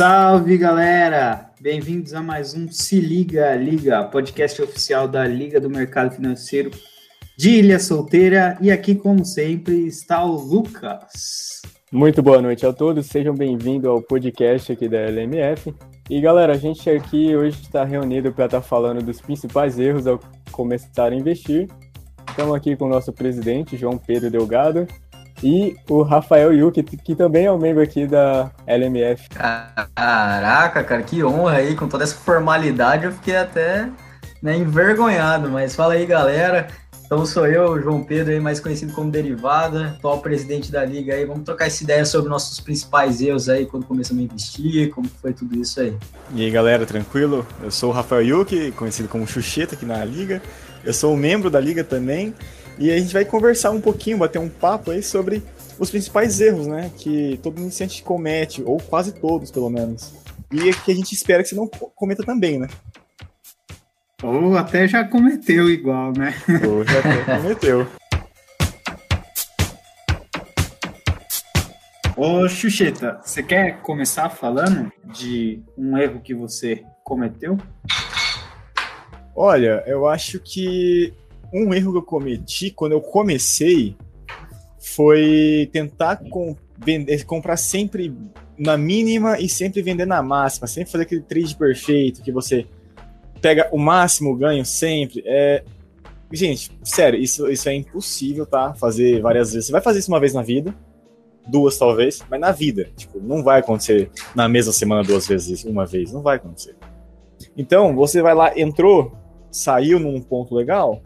Salve galera! Bem-vindos a mais um Se Liga Liga, podcast oficial da Liga do Mercado Financeiro de Ilha Solteira. E aqui, como sempre, está o Lucas. Muito boa noite a todos, sejam bem-vindos ao podcast aqui da LMF. E galera, a gente aqui hoje está reunido para estar tá falando dos principais erros ao começar a investir. Estamos aqui com o nosso presidente, João Pedro Delgado, e o Rafael Yuki, que também é um membro aqui da LMF. Caraca, cara, que honra aí, com toda essa formalidade, eu fiquei até né, envergonhado, mas fala aí, galera. Então sou eu, João Pedro, aí, mais conhecido como Derivada, atual presidente da Liga aí. Vamos trocar essa ideia sobre nossos principais erros aí, quando começamos a investir, como foi tudo isso aí. E aí, galera, tranquilo? Eu sou o Rafael Yuki, conhecido como Xuxeta aqui na Liga. Eu sou um membro da Liga também. E a gente vai conversar um pouquinho, bater um papo aí sobre os principais erros, né? Que todo iniciante comete, ou quase todos, pelo menos. E que a gente espera que você não cometa também, né? Ou até já cometeu igual, né? Ou já até cometeu. Ô, Xuxeta, você quer começar falando de um erro que você cometeu? Olha, eu acho que um erro que eu cometi quando eu comecei foi tentar com, vender, comprar sempre na mínima e sempre vender na máxima, sempre fazer aquele trade perfeito que você pega o máximo ganho sempre. É... Gente, sério, isso, isso é impossível, tá? Fazer várias vezes. Você vai fazer isso uma vez na vida, duas talvez, mas na vida, tipo, não vai acontecer na mesma semana duas vezes, uma vez, não vai acontecer. Então, você vai lá, entrou, saiu num ponto legal,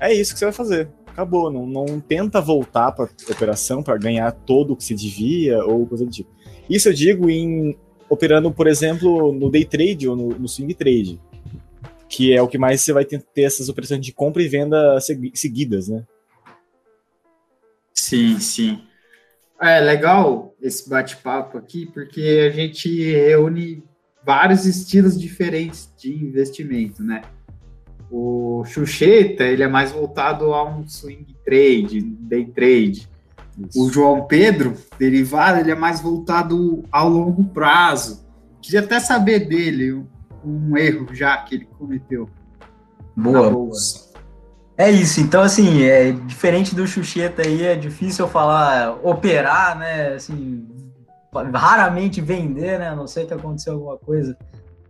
é isso que você vai fazer. Acabou. Não, não tenta voltar para operação para ganhar todo o que se devia ou coisa do tipo. Isso eu digo em operando, por exemplo, no day trade ou no, no swing trade, que é o que mais você vai ter, ter essas operações de compra e venda seguidas, né? Sim, sim. É legal esse bate-papo aqui, porque a gente reúne vários estilos diferentes de investimento, né? O Xuxeta, ele é mais voltado a um swing trade, day trade. Isso. O João Pedro, derivado, ele é mais voltado ao longo prazo. Queria até saber dele um, erro já que ele cometeu. Boa, boa. É isso, então assim, é diferente do Xuxeta aí, é difícil eu falar operar, né, assim, raramente vender, né, a não sei que aconteceu alguma coisa,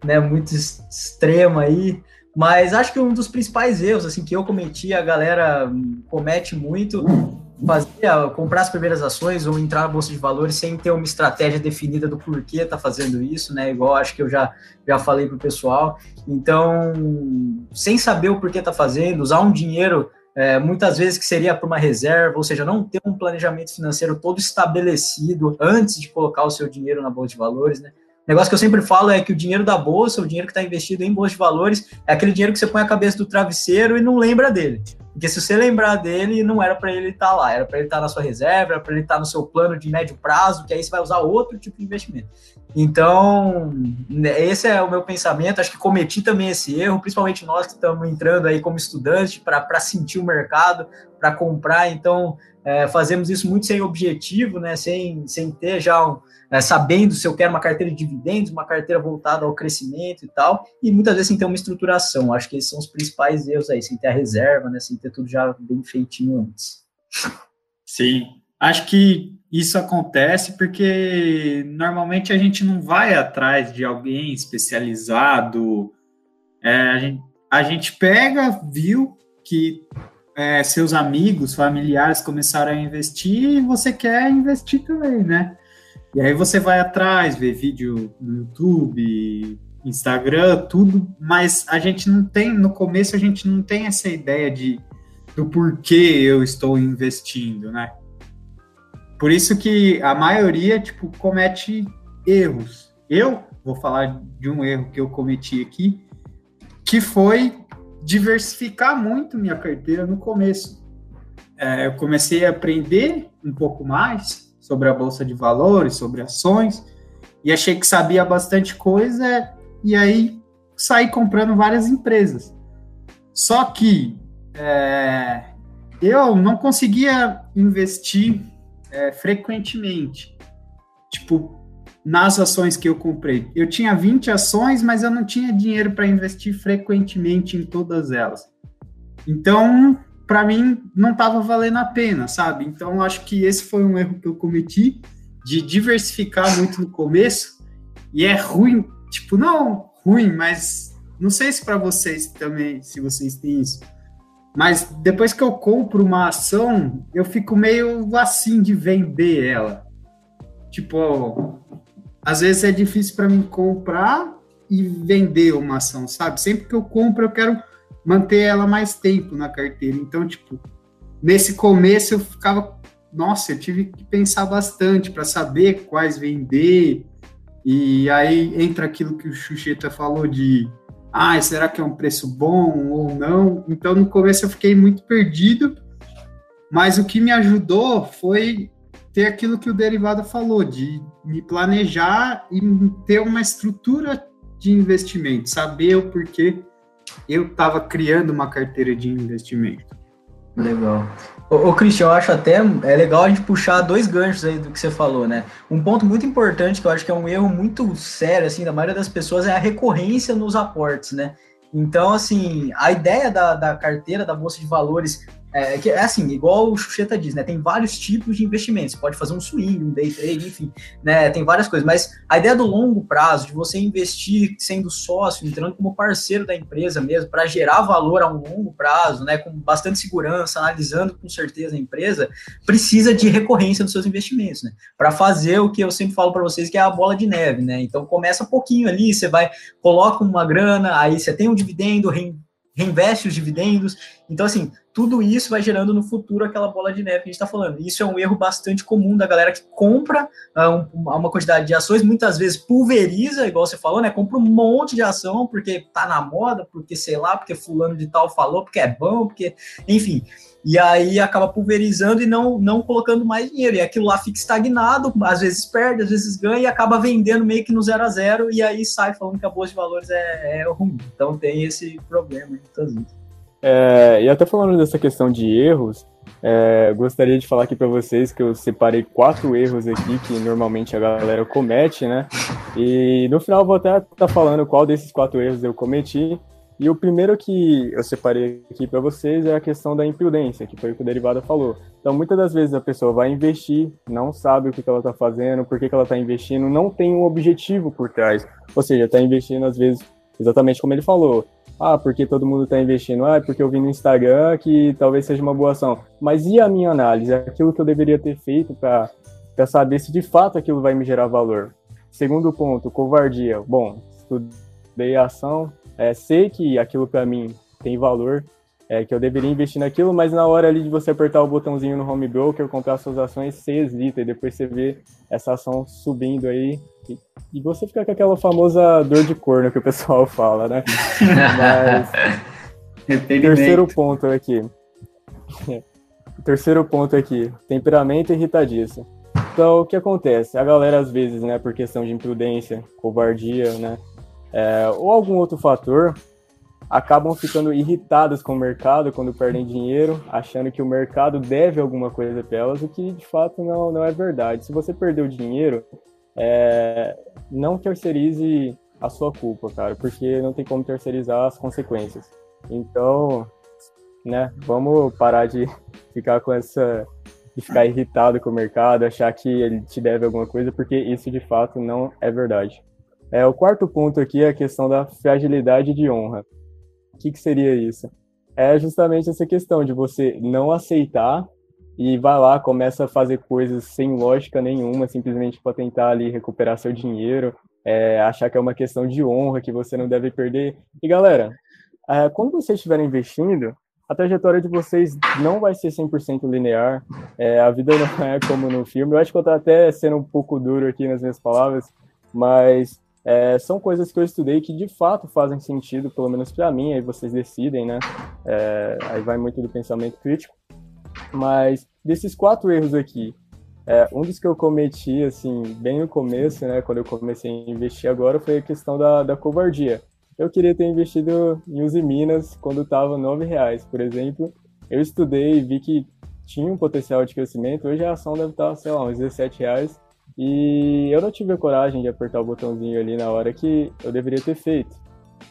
né, muito extrema aí, mas acho que um dos principais erros assim que eu cometi, a galera comete muito, fazer, comprar as primeiras ações ou entrar na bolsa de valores sem ter uma estratégia definida do porquê tá fazendo isso, né? Igual acho que eu já, já falei pro pessoal. Então, sem saber o porquê tá fazendo, usar um dinheiro é, muitas vezes que seria para uma reserva, ou seja, não ter um planejamento financeiro todo estabelecido antes de colocar o seu dinheiro na bolsa de valores, né? Negócio que eu sempre falo é que o dinheiro da bolsa, o dinheiro que está investido em bolsa de valores, é aquele dinheiro que você põe a cabeça do travesseiro e não lembra dele. Porque se você lembrar dele, não era para ele estar tá lá, era para ele estar tá na sua reserva, era para ele estar tá no seu plano de médio prazo, que aí você vai usar outro tipo de investimento. Então, né, esse é o meu pensamento. Acho que cometi também esse erro, principalmente nós que estamos entrando aí como estudantes para sentir o mercado, para comprar. Então, é, fazemos isso muito sem objetivo, né? Sem, sem ter já um, é, sabendo se eu quero uma carteira de dividendos, uma carteira voltada ao crescimento e tal, e muitas vezes sem ter uma estruturação. Acho que esses são os principais erros aí, sem ter a reserva, né, sem ter tudo já bem feitinho antes. Sim, acho que isso acontece porque normalmente a gente não vai atrás de alguém especializado. É, a, gente, a gente pega, viu que é, seus amigos, familiares começaram a investir e você quer investir também, né? E aí você vai atrás, vê vídeo no YouTube, Instagram, tudo, mas a gente não tem, no começo a gente não tem essa ideia de do porquê eu estou investindo, né? Por isso que a maioria, tipo, comete erros. Eu vou falar de um erro que eu cometi aqui, que foi diversificar muito minha carteira no começo. É, eu comecei a aprender um pouco mais, sobre a bolsa de valores, sobre ações, e achei que sabia bastante coisa, e aí saí comprando várias empresas. Só que é, eu não conseguia investir é, frequentemente. Tipo, nas ações que eu comprei. Eu tinha 20 ações, mas eu não tinha dinheiro para investir frequentemente em todas elas. Então, para mim, não estava valendo a pena, sabe? Então, acho que esse foi um erro que eu cometi de diversificar muito no começo. E é ruim, tipo, não ruim, mas não sei se para vocês também, se vocês têm isso. Mas depois que eu compro uma ação, eu fico meio assim de vender ela. Tipo, às vezes é difícil para mim comprar e vender uma ação, sabe? Sempre que eu compro, eu quero manter ela mais tempo na carteira. Então, tipo, nesse começo eu ficava, nossa, eu tive que pensar bastante para saber quais vender. E aí entra aquilo que o Xuxeta falou de, ah, será que é um preço bom ou não? Então, no começo eu fiquei muito perdido, mas o que me ajudou foi ter aquilo que o derivado falou, de me planejar e ter uma estrutura de investimento, saber o porquê eu estava criando uma carteira de investimento. Legal. Ô, Cristian, eu acho até é legal a gente puxar dois ganchos aí do que você falou, né? Um ponto muito importante que eu acho que é um erro muito sério, assim, da maioria das pessoas é a recorrência nos aportes, né? Então, assim, a ideia da, da carteira da Bolsa de Valores é, que, é assim, igual o Xuxeta diz, né? Tem vários tipos de investimentos. Você pode fazer um swing, um day trade, enfim, né? Tem várias coisas. Mas a ideia do longo prazo, de você investir sendo sócio, entrando como parceiro da empresa mesmo, para gerar valor a um longo prazo, né? Com bastante segurança, analisando com certeza a empresa, precisa de recorrência dos seus investimentos, né? Para fazer o que eu sempre falo para vocês, que é a bola de neve, né? Então começa pouquinho ali, você vai, coloca uma grana, aí você tem um dividendo, reinveste os dividendos. Então, assim, tudo isso vai gerando no futuro aquela bola de neve que a gente está falando. Isso é um erro bastante comum da galera que compra uh, uma quantidade de ações, muitas vezes pulveriza, igual você falou, né? Compra um monte de ação porque tá na moda, porque sei lá, porque fulano de tal falou, porque é bom, porque. Enfim. E aí acaba pulverizando e não, não colocando mais dinheiro. E aquilo lá fica estagnado, às vezes perde, às vezes ganha e acaba vendendo meio que no zero a zero, e aí sai falando que a bolsa de valores é, é ruim. Então tem esse problema muitas vezes. É, e até falando dessa questão de erros, é, gostaria de falar aqui para vocês que eu separei quatro erros aqui que normalmente a galera comete, né? E no final vou até estar tá falando qual desses quatro erros eu cometi. E o primeiro que eu separei aqui para vocês é a questão da imprudência, que foi o que o derivado falou. Então, muitas das vezes a pessoa vai investir, não sabe o que, que ela está fazendo, por que, que ela está investindo, não tem um objetivo por trás. Ou seja, está investindo às vezes exatamente como ele falou. Ah, porque todo mundo está investindo. Ah, porque eu vi no Instagram que talvez seja uma boa ação. Mas e a minha análise? Aquilo que eu deveria ter feito para saber se de fato aquilo vai me gerar valor. Segundo ponto, covardia. Bom, estudei a ação, é, sei que aquilo para mim tem valor, é, que eu deveria investir naquilo, mas na hora ali de você apertar o botãozinho no home broker, comprar suas ações, você hesita e depois você vê essa ação subindo aí e, e você fica com aquela famosa dor de corno que o pessoal fala, né? Mas terceiro ponto aqui. terceiro ponto aqui, temperamento irritadiço. Então, o que acontece? A galera, às vezes, né, por questão de imprudência, covardia, né, é, ou algum outro fator, acabam ficando irritadas com o mercado quando perdem dinheiro, achando que o mercado deve alguma coisa para elas, o que de fato não, não é verdade. Se você perdeu dinheiro, é, não terceirize a sua culpa, cara, porque não tem como terceirizar as consequências. Então, né, vamos parar de ficar com essa de ficar irritado com o mercado, achar que ele te deve alguma coisa, porque isso de fato não é verdade. É, o quarto ponto aqui é a questão da fragilidade de honra. O que, que seria isso? É justamente essa questão de você não aceitar e vai lá, começa a fazer coisas sem lógica nenhuma, simplesmente para tentar ali recuperar seu dinheiro, é, achar que é uma questão de honra que você não deve perder. E galera, é, quando vocês estiverem investindo, a trajetória de vocês não vai ser 100% linear. É, a vida não é como no filme. Eu acho que eu estou até sendo um pouco duro aqui nas minhas palavras, mas é, são coisas que eu estudei que de fato fazem sentido, pelo menos para mim, aí vocês decidem, né? É, aí vai muito do pensamento crítico. Mas desses quatro erros aqui, é, um dos que eu cometi, assim, bem no começo, né, quando eu comecei a investir agora, foi a questão da, da covardia. Eu queria ter investido em Uzi Minas quando estava nove reais, por exemplo. Eu estudei e vi que tinha um potencial de crescimento. Hoje a ação deve estar, sei lá, uns 17 reais E eu não tive a coragem de apertar o botãozinho ali na hora que eu deveria ter feito.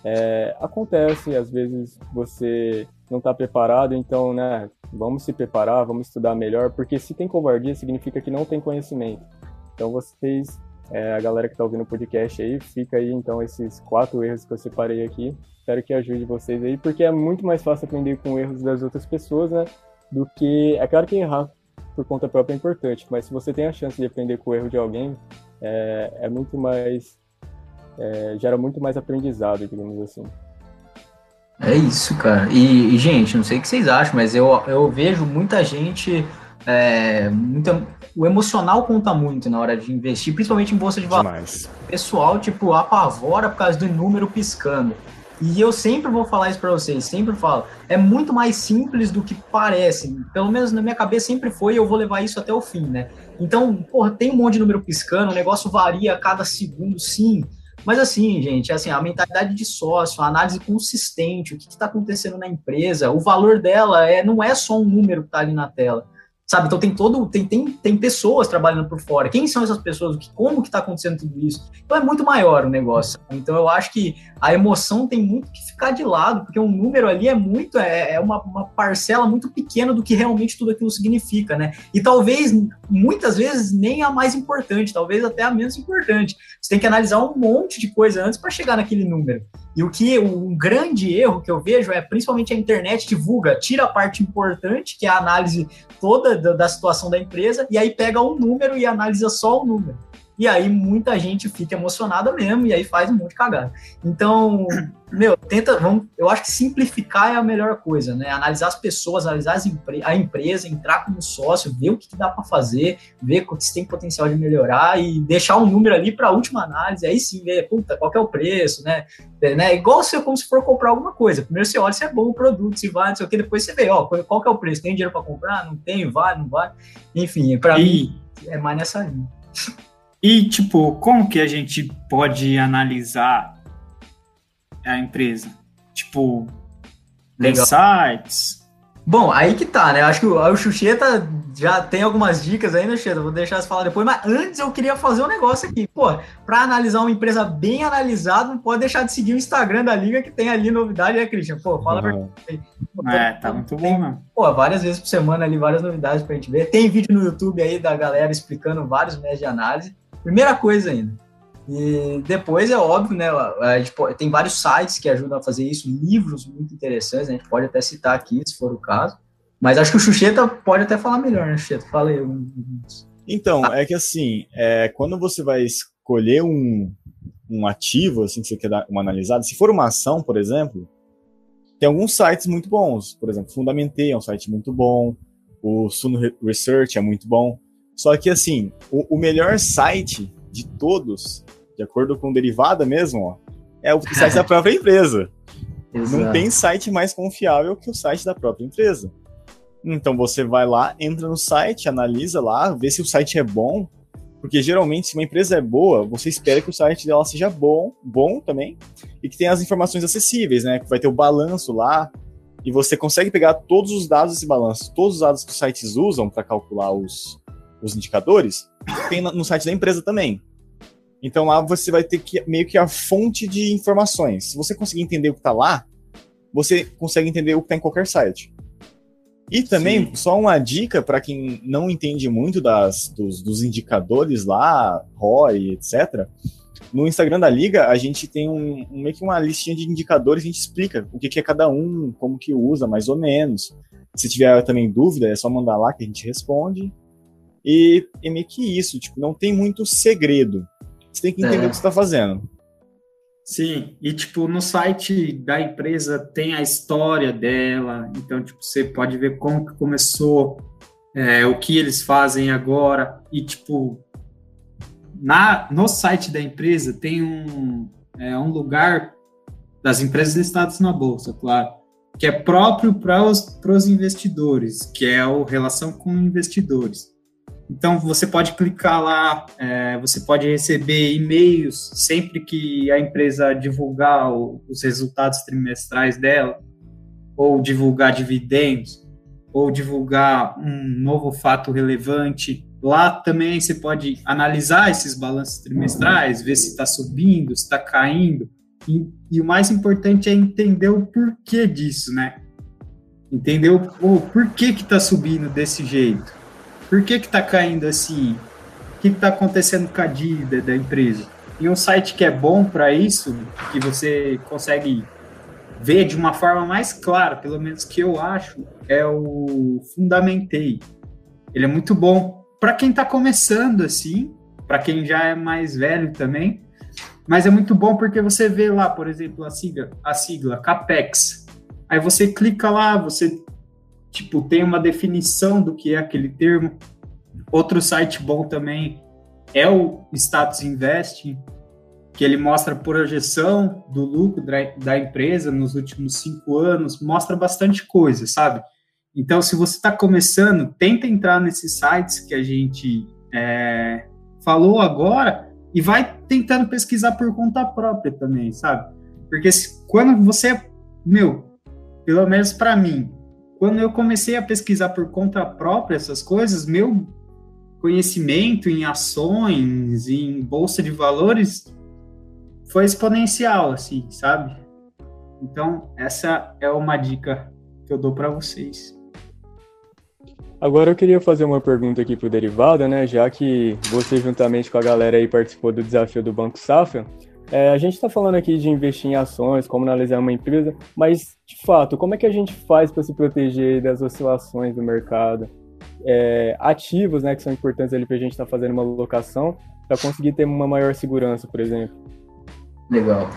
É, acontece, às vezes você não está preparado, então, né, vamos se preparar, vamos estudar melhor, porque se tem covardia, significa que não tem conhecimento. Então, vocês, é, a galera que está ouvindo o podcast aí, fica aí, então, esses quatro erros que eu separei aqui. Espero que ajude vocês aí, porque é muito mais fácil aprender com erros das outras pessoas, né, do que. É claro que errar por conta própria é importante, mas se você tem a chance de aprender com o erro de alguém, é, é muito mais. É, gera muito mais aprendizado, digamos assim. É isso, cara. E, e, gente, não sei o que vocês acham, mas eu, eu vejo muita gente. É, muita, o emocional conta muito na hora de investir, principalmente em bolsa de valores. Pessoal, tipo, apavora por causa do número piscando. E eu sempre vou falar isso para vocês, sempre falo. É muito mais simples do que parece. Pelo menos na minha cabeça sempre foi e eu vou levar isso até o fim, né? Então, porra, tem um monte de número piscando, o negócio varia a cada segundo, sim. Mas assim, gente, assim, a mentalidade de sócio, a análise consistente, o que está acontecendo na empresa, o valor dela é, não é só um número que está ali na tela sabe? Então tem todo, tem, tem, tem pessoas trabalhando por fora. Quem são essas pessoas? Como que está acontecendo tudo isso? Então é muito maior o negócio. Então eu acho que a emoção tem muito que ficar de lado, porque um número ali é muito, é, é uma, uma parcela muito pequena do que realmente tudo aquilo significa, né? E talvez, muitas vezes, nem a mais importante, talvez até a menos importante. Você tem que analisar um monte de coisa antes para chegar naquele número. E o que um grande erro que eu vejo é principalmente a internet divulga, tira a parte importante, que é a análise toda da, da situação da empresa, e aí pega um número e analisa só o número. E aí muita gente fica emocionada mesmo e aí faz um monte de cagada. Então, meu, tenta, vamos, eu acho que simplificar é a melhor coisa, né? Analisar as pessoas, analisar as empre a empresa, entrar como sócio, ver o que, que dá para fazer, ver se tem potencial de melhorar e deixar um número ali para a última análise. Aí sim, ver, puta, qual é o preço, né? É, né? Igual se, como se for comprar alguma coisa. Primeiro você olha se é bom o produto, se vai, não sei o que, depois você vê, ó, qual que é o preço? Tem dinheiro para comprar? Não tem, vai, não vai. Enfim, para mim é mais nessa linha. E, tipo, como que a gente pode analisar a empresa? Tipo, Legal. sites? Bom, aí que tá, né? Acho que o, o Xuxeta já tem algumas dicas aí, né, Xuxeta? Vou deixar você falar depois, mas antes eu queria fazer um negócio aqui. Pô, para analisar uma empresa bem analisada, não pode deixar de seguir o Instagram da Liga, que tem ali novidade, né, Christian? Pô, fala uhum. Pô, É, tá muito bom, mano. Pô, várias vezes por semana ali, várias novidades pra gente ver. Tem vídeo no YouTube aí da galera explicando vários métodos de análise. Primeira coisa ainda. E depois é óbvio, né? Pode, tem vários sites que ajudam a fazer isso, livros muito interessantes, né, a gente pode até citar aqui, se for o caso. Mas acho que o Xuxeta pode até falar melhor, né, Xuxeta? Fala aí. Então, é que assim, é, quando você vai escolher um, um ativo, assim, que você quer dar uma analisada, se for uma ação, por exemplo, tem alguns sites muito bons. Por exemplo, Fundamentei é um site muito bom, o Suno Research é muito bom. Só que, assim, o, o melhor site de todos, de acordo com derivada mesmo, ó, é o site da própria empresa. Exato. Não tem site mais confiável que o site da própria empresa. Então você vai lá, entra no site, analisa lá, vê se o site é bom, porque geralmente se uma empresa é boa, você espera que o site dela seja bom, bom também, e que tenha as informações acessíveis, né? Que vai ter o balanço lá, e você consegue pegar todos os dados desse balanço, todos os dados que os sites usam para calcular os, os indicadores, tem no site da empresa também. Então lá você vai ter que meio que a fonte de informações. Se você conseguir entender o que está lá, você consegue entender o que está em qualquer site. E também, Sim. só uma dica para quem não entende muito das, dos, dos, indicadores lá, ROI, etc. No Instagram da Liga, a gente tem um, meio que uma listinha de indicadores, a gente explica o que, que é cada um, como que usa, mais ou menos. Se tiver também dúvida, é só mandar lá que a gente responde. E é meio que isso, tipo, não tem muito segredo. Você tem que entender é. o que você está fazendo. Sim, e tipo, no site da empresa tem a história dela, então tipo, você pode ver como que começou, é, o que eles fazem agora, e tipo, na, no site da empresa tem um, é, um lugar das empresas listadas na bolsa, claro, que é próprio para os investidores, que é o relação com investidores. Então, você pode clicar lá, é, você pode receber e-mails sempre que a empresa divulgar o, os resultados trimestrais dela, ou divulgar dividendos, ou divulgar um novo fato relevante Lá também você pode analisar esses balanços trimestrais, ver se está subindo, se está caindo. E, e, o mais importante é entender o porquê disso, né? Entender o, o porquê que está subindo desse jeito. Por que está caindo assim? O que está acontecendo com a dívida da empresa? E um site que é bom para isso, que você consegue ver de uma forma mais clara, pelo menos que eu acho, é o Fundamentei. Ele é muito bom para quem está começando assim, para quem já é mais velho também, mas é muito bom porque você vê lá, por exemplo, a sigla, a sigla CAPEX. Aí você clica lá, você tipo tem uma definição do que é aquele termo. Outro site bom também é o Status Investing, que ele mostra a projeção do lucro da empresa nos últimos cinco anos, mostra bastante coisa, sabe? Então, se você está começando, tenta entrar nesses sites que a gente é, falou agora e vai tentando pesquisar por conta própria também, sabe? Porque se, quando você, meu, pelo menos para mim, quando eu comecei a pesquisar por conta própria essas coisas, meu conhecimento em ações, em bolsa de valores foi exponencial, assim, sabe? Então, essa é uma dica que eu dou para vocês. Agora eu queria fazer uma pergunta aqui pro Derivado, né? Já que você juntamente com a galera aí participou do desafio do Banco Safra, é, a gente está falando aqui de investir em ações, como analisar uma empresa, mas de fato, como é que a gente faz para se proteger das oscilações do mercado? É, ativos, né, que são importantes ali para a gente estar tá fazendo uma locação, para conseguir ter uma maior segurança, por exemplo. Legal.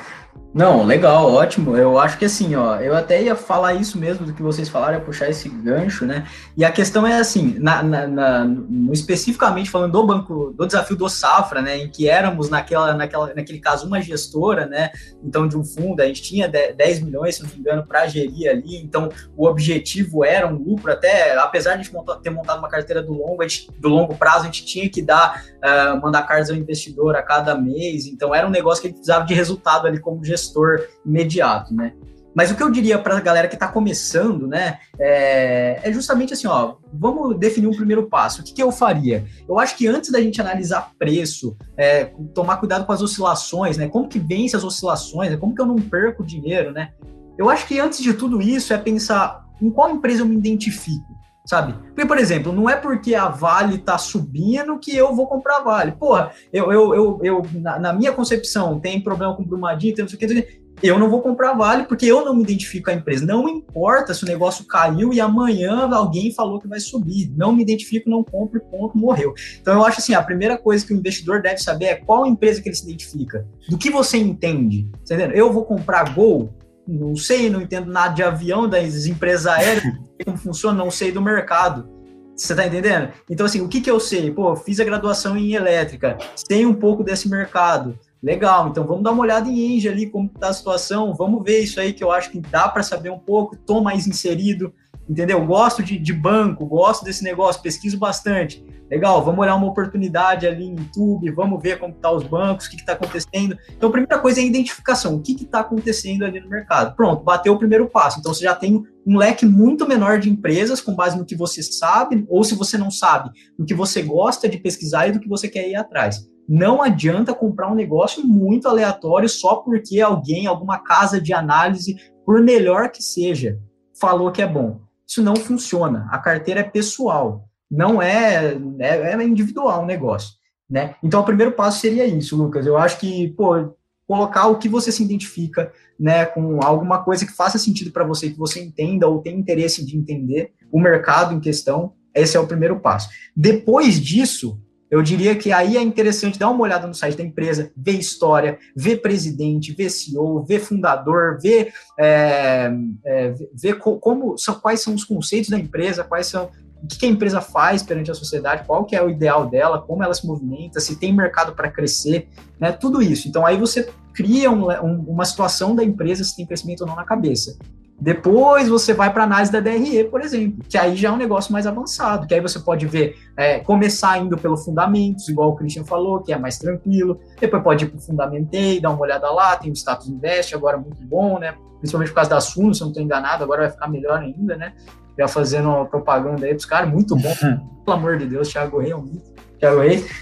Não, legal, ótimo. Eu acho que assim, ó, eu até ia falar isso mesmo do que vocês falaram, puxar esse gancho, né? E a questão é assim, na, na, na no, especificamente falando do banco, do desafio do Safra, né, em que éramos naquela, naquela, naquele caso uma gestora, né? Então de um fundo, a gente tinha 10 milhões, se não me engano, para gerir ali. Então o objetivo era um lucro, até apesar de a gente ter montado uma carteira do longo, gente, do longo prazo, a gente tinha que dar, uh, mandar cartas ao investidor a cada mês. Então era um negócio que a gente precisava de resultado ali como gestor gestor imediato, né? Mas o que eu diria para a galera que está começando, né, é, é, justamente assim, ó, vamos definir um primeiro passo. O que, que eu faria? Eu acho que antes da gente analisar preço, é, tomar cuidado com as oscilações, né, como que vence as oscilações, né, como que eu não perco dinheiro, né? Eu acho que antes de tudo isso é pensar em qual empresa eu me identifico sabe? Porque, por exemplo, não é porque a Vale tá subindo que eu vou comprar a Vale. Porra, eu, eu, eu, eu na, na, minha concepção, tem problema com Brumadinho, tem não sei o que, eu não vou comprar a Vale porque eu não me identifico com a empresa. Não importa se o negócio caiu e amanhã alguém falou que vai subir. Não me identifico, não compro, ponto, morreu. Então eu acho assim, a primeira coisa que o investidor deve saber é qual empresa que ele se identifica. Do que você entende. Tá entendendo? Eu vou comprar Gol? Não sei, não entendo nada de avião, das empresas aéreas, como funciona, não sei do mercado. Você tá entendendo? Então, assim, o que que eu sei? Pô, fiz a graduação em elétrica, sei um pouco desse mercado. Legal, então vamos dar uma olhada em Engie ali, como tá a situação, vamos ver isso aí que eu acho que dá para saber um pouco, tô mais inserido, entendeu? Gosto de, de banco, gosto desse negócio, pesquiso bastante. Legal, vamos olhar uma oportunidade ali em YouTube, vamos ver como estão tá os bancos, o que está acontecendo. Então, a primeira coisa é a identificação, o que está acontecendo ali no mercado. Pronto, bateu o primeiro passo. Então, você já tem um leque muito menor de empresas com base no que você sabe, ou se você não sabe, no que você gosta de pesquisar e do que você quer ir atrás. Não adianta comprar um negócio muito aleatório só porque alguém, alguma casa de análise, por melhor que seja, falou que é bom. Isso não funciona. A carteira é pessoal não é, é, é individual o negócio, né? Então, o primeiro passo seria isso, Lucas. Eu acho que, pô, colocar o que você se identifica, né, com alguma coisa que faça sentido para você, que você entenda ou tenha interesse de entender o mercado em questão, esse é o primeiro passo. Depois disso, eu diria que aí é interessante dar uma olhada no site da empresa, ver história, ver presidente, ver CEO, ver fundador, ver, é, é, ver como são, quais são os conceitos da empresa, quais são o que a empresa faz perante a sociedade, qual que é o ideal dela, como ela se movimenta, se tem mercado para crescer, né? Tudo isso. Então aí você cria um, um, uma situação da empresa se tem crescimento ou não na cabeça. Depois você vai para análise da DRE, por exemplo, que aí já é um negócio mais avançado, que aí você pode ver, é, começar indo pelo fundamentos, igual o Christian falou, que é mais tranquilo. Depois pode ir para o Fundamentei, dar uma olhada lá, tem o Status Invest, agora muito bom, né? Principalmente por causa da Suno, se eu não estou enganado, agora vai ficar melhor ainda, né? já fazendo uma propaganda aí pros caras, muito bom, pelo amor de Deus, Thiago Rei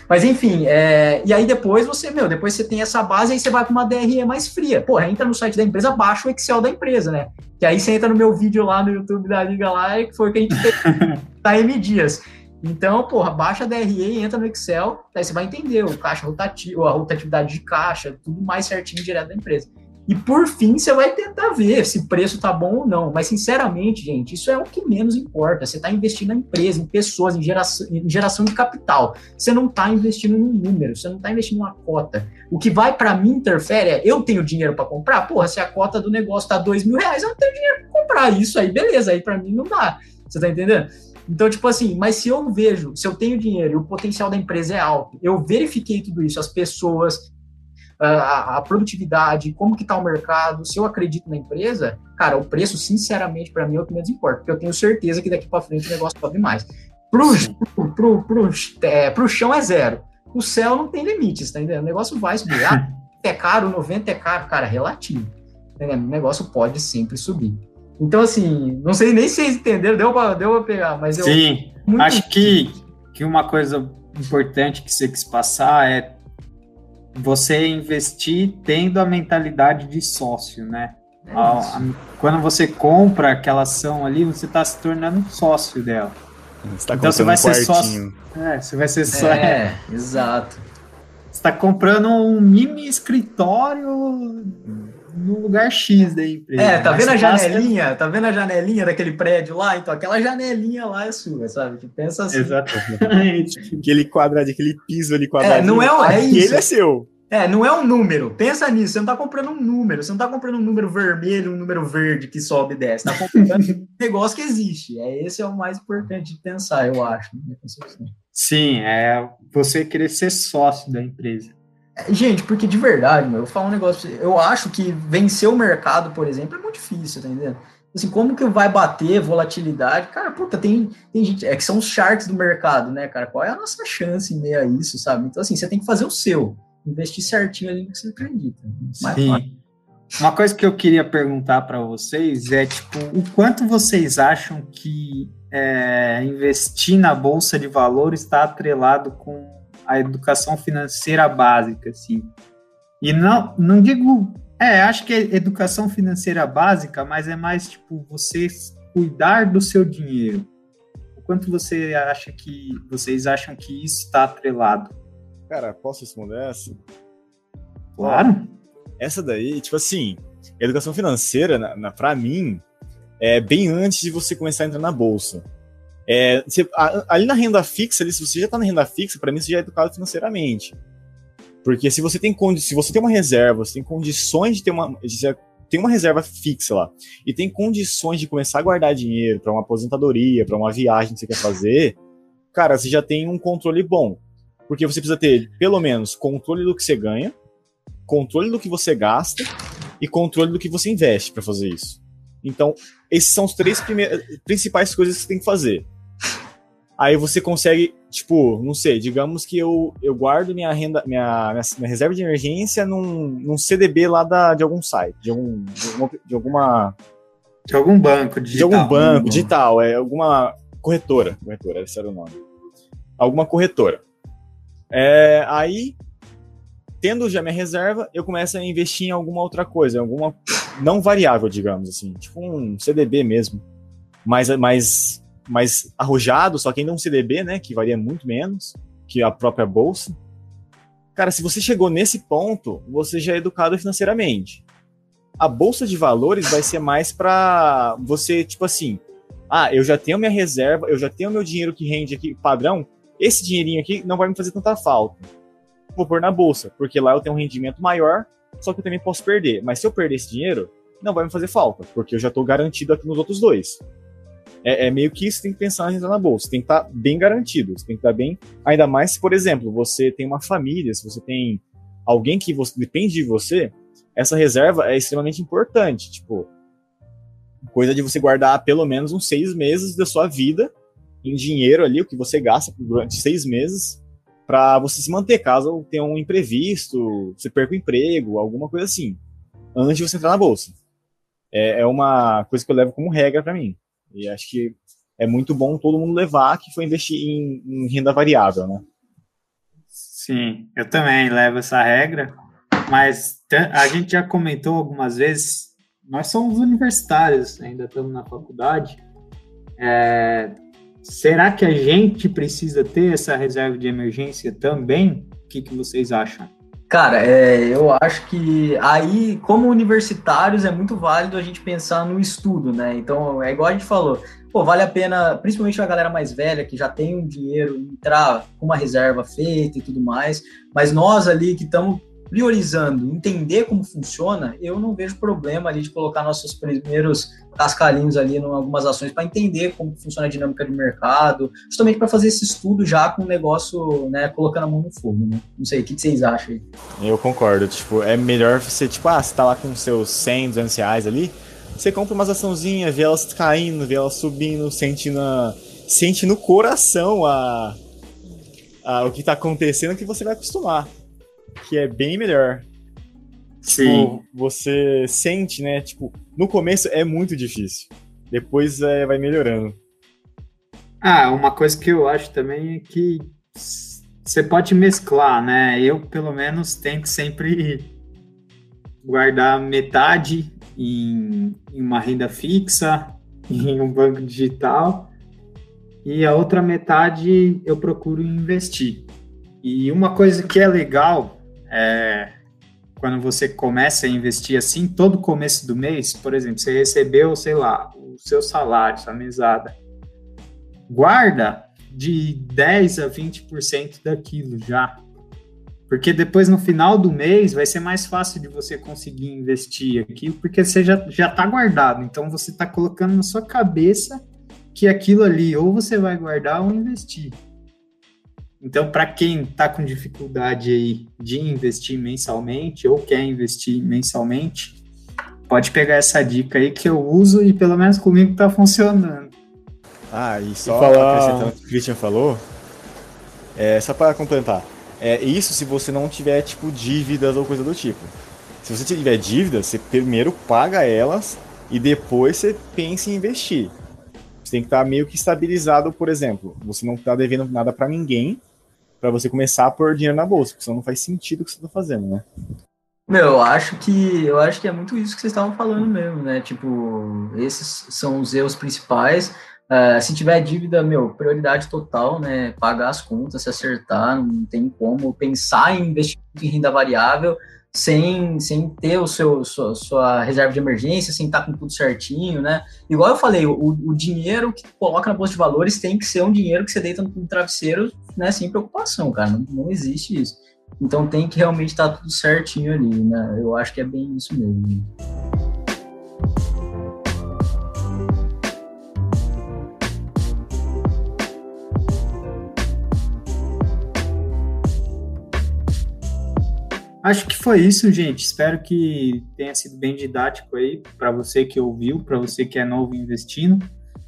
Mas enfim, é, e aí depois você, meu, depois você tem essa base, aí você vai para uma DRE mais fria. Porra, entra no site da empresa, baixa o Excel da empresa, né? Que aí você entra no meu vídeo lá no YouTube da Liga lá, que foi o que a gente fez da M Dias. Então, porra, baixa a DRE, entra no Excel, aí você vai entender o caixa rotativo, a rotatividade de caixa, tudo mais certinho direto da empresa. E por fim, você vai tentar ver se o preço tá bom ou não. Mas, sinceramente, gente, isso é o que menos importa. Você está investindo na empresa, em pessoas, em geração, em geração de capital. Você não está investindo num número, você não está investindo numa cota. O que vai para mim interfere é, eu tenho dinheiro para comprar? Porra, se a cota do negócio tá dois mil reais, eu não tenho dinheiro para comprar. Isso aí, beleza. Aí para mim não dá. Você tá entendendo? Então, tipo assim, mas se eu vejo, se eu tenho dinheiro e o potencial da empresa é alto, eu verifiquei tudo isso, as pessoas, a, a produtividade, como que está o mercado, se eu acredito na empresa, cara, o preço, sinceramente, para mim é o que menos importa, porque eu tenho certeza que daqui para frente o negócio sobe mais. Pro, pro, pro, pro, é, pro chão é zero. O céu não tem limites, tá entendendo? O negócio vai subir. Ah, é caro, 90 é caro, cara, relativo. Tá o negócio pode sempre subir. Então, assim, não sei nem se vocês entenderam, deu para deu pegar, mas eu. Sim, acho que, que uma coisa importante que você quis passar é você investir tendo a mentalidade de sócio, né? É a, a, quando você compra aquela ação ali, você está se tornando sócio dela. Você tá então você vai um ser sócio. É, você vai ser sócio. É, exato. Você está comprando um mini escritório no lugar X da empresa. É, tá vendo a janelinha? Passa... Tá vendo a janelinha daquele prédio lá? Então aquela janelinha lá é sua, sabe? Que pensa assim. Exatamente. aquele quadrado, aquele piso ali quadrado. É, não é, um, é isso. Ele é seu. É, não é um número. Pensa nisso. Você não tá comprando um número. Você não tá comprando um número vermelho, um número verde que sobe e desce. Tá comprando um negócio que existe. É, esse é o mais importante de pensar, eu acho. Sim, é você querer ser sócio da empresa. Gente, porque de verdade, meu, eu falo um negócio. Eu acho que vencer o mercado, por exemplo, é muito difícil, tá entendendo? Assim, como que vai bater volatilidade? Cara, puta, tem, tem gente. É que são os sharks do mercado, né, cara? Qual é a nossa chance em meio a isso, sabe? Então, assim, você tem que fazer o seu. Investir certinho ali no que você acredita. Sim. Uma coisa que eu queria perguntar para vocês é, tipo, o quanto vocês acham que é, investir na Bolsa de Valores está atrelado com a educação financeira básica, assim. E não, não digo, é, acho que é educação financeira básica, mas é mais tipo você cuidar do seu dinheiro. O quanto você acha que vocês acham que isso está atrelado? Cara, posso responder essa? Claro. Essa daí, tipo assim, educação financeira, na, na, pra mim, é bem antes de você começar a entrar na bolsa. É, você, ali na renda fixa, ali, se você já está na renda fixa, para mim você já é educado financeiramente. Porque se você tem se você tem uma reserva, você tem condições de ter uma tem uma reserva fixa lá e tem condições de começar a guardar dinheiro para uma aposentadoria, para uma viagem que você quer fazer, cara, você já tem um controle bom. Porque você precisa ter pelo menos controle do que você ganha, controle do que você gasta e controle do que você investe para fazer isso. Então, esses são os três principais coisas que você tem que fazer. Aí você consegue, tipo, não sei, digamos que eu, eu guardo minha renda, minha, minha, minha reserva de emergência num, num CDB lá da, de algum site, de, algum, de, uma, de alguma. De algum banco digital. De algum banco digital, é alguma corretora. Corretora, esse era o nome. Alguma corretora. É, aí, tendo já minha reserva, eu começo a investir em alguma outra coisa, alguma não variável, digamos assim, tipo um CDB mesmo, mais, mais mais arrojado, só que ainda um CDB, né, que varia muito menos que a própria bolsa. Cara, se você chegou nesse ponto, você já é educado financeiramente. A bolsa de valores vai ser mais para você, tipo assim, ah, eu já tenho minha reserva, eu já tenho meu dinheiro que rende aqui padrão, esse dinheirinho aqui não vai me fazer tanta falta. Vou pôr na bolsa, porque lá eu tenho um rendimento maior, só que eu também posso perder. Mas se eu perder esse dinheiro, não vai me fazer falta, porque eu já estou garantido aqui nos outros dois. É, é, meio que isso tem que pensar na renda na bolsa. Tem que estar tá bem garantido. Tem que estar tá bem. Ainda mais se, por exemplo, você tem uma família, se você tem alguém que você, depende de você, essa reserva é extremamente importante. Tipo, coisa de você guardar pelo menos uns seis meses da sua vida em dinheiro ali, o que você gasta durante seis meses, para você se manter, caso tenha um imprevisto, você perca o emprego, alguma coisa assim, antes de você entrar na bolsa. É, é uma coisa que eu levo como regra para mim. E acho que é muito bom todo mundo levar que foi investir em, em renda variável, né? Sim, eu também levo essa regra, mas a gente já comentou algumas vezes, nós somos universitários, ainda estamos na faculdade. É, será que a gente precisa ter essa reserva de emergência também? O que, que vocês acham? Cara, é, eu acho que aí, como universitários, é muito válido a gente pensar no estudo, né? Então, é igual a gente falou, pô, vale a pena, principalmente a galera mais velha, que já tem um dinheiro, entrar com uma reserva feita e tudo mais, mas nós ali que estamos priorizando entender como funciona, eu não vejo problema ali de colocar nossos primeiros cascalinhos ali em algumas ações para entender como funciona a dinâmica de mercado, justamente para fazer esse estudo já com o negócio, né, colocando a mão no fogo, né? Não sei, o que, vocês acham aí? Eu concordo, tipo, é melhor você, tipo, ah, você tá lá com seus 100, 200 reais ali, você compra umas açãozinhas, vê elas caindo, vê elas subindo, sente, na, sente no coração a, a, o que tá acontecendo que você vai acostumar que é bem melhor. Sim. Tipo, você sente, né? Tipo, no começo é muito difícil. Depois é, vai melhorando. Ah, uma coisa que eu acho também é que você pode mesclar, né? Eu, pelo menos, tento sempre guardar metade em, em uma renda fixa, em um banco digital, e a outra metade eu procuro investir. E uma coisa que é legal é, quando você começa a investir assim, todo começo do mês, por exemplo, você recebeu, sei lá, o seu salário, sua mesada, guarda de 10 a 20% daquilo já. Porque depois no final do mês vai ser mais fácil de você conseguir investir aquilo, porque você já está guardado. Então você está colocando na sua cabeça que aquilo ali ou você vai guardar ou investir. Então, para quem está com dificuldade aí de investir mensalmente ou quer investir mensalmente, pode pegar essa dica aí que eu uso e pelo menos comigo está funcionando. Ah, e só e falar... acrescentando o que o Christian falou, é, só para complementar, é isso se você não tiver tipo dívidas ou coisa do tipo. Se você tiver dívidas, você primeiro paga elas e depois você pensa em investir. Você tem que estar meio que estabilizado, por exemplo. Você não está devendo nada para ninguém para você começar a pôr dinheiro na bolsa, porque senão não faz sentido o que você está fazendo, né? Meu, eu acho que eu acho que é muito isso que vocês estavam falando mesmo, né? Tipo, esses são os erros principais. Uh, se tiver dívida, meu, prioridade total, né? Pagar as contas, se acertar, não tem como pensar em investimento em renda variável sem, sem ter o seu sua, sua, reserva de emergência, sem estar com tudo certinho, né? Igual eu falei, o, o dinheiro que coloca na bolsa de valores tem que ser um dinheiro que você deita no travesseiro, né? Sem preocupação, cara. Não, não existe isso. Então tem que realmente estar tudo certinho ali, né? Eu acho que é bem isso mesmo. Acho que foi isso, gente. Espero que tenha sido bem didático aí para você que ouviu, para você que é novo investindo,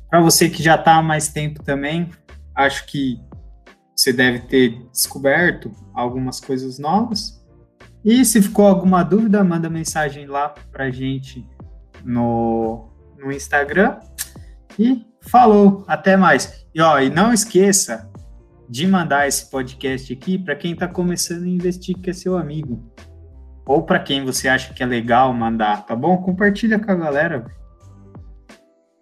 para você que já está há mais tempo também. Acho que você deve ter descoberto algumas coisas novas. E se ficou alguma dúvida, manda mensagem lá para gente no, no Instagram. E falou, até mais. E ó, e não esqueça, de mandar esse podcast aqui para quem está começando a investir, que é seu amigo. Ou para quem você acha que é legal mandar, tá bom? Compartilha com a galera.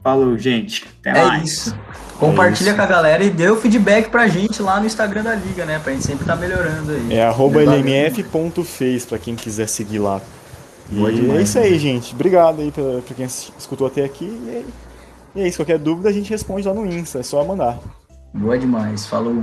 Falou, gente. Até é mais. Isso. Compartilha é isso. com a galera e dê o feedback pra gente lá no Instagram da Liga, né? Pra gente sempre estar tá melhorando aí. É arroba lmf.fez pra quem quiser seguir lá. E demais, é isso aí, né? gente. Obrigado aí pra, pra quem escutou até aqui. E é, e é isso. Qualquer dúvida a gente responde lá no Insta. É só mandar. Boa demais. Falou.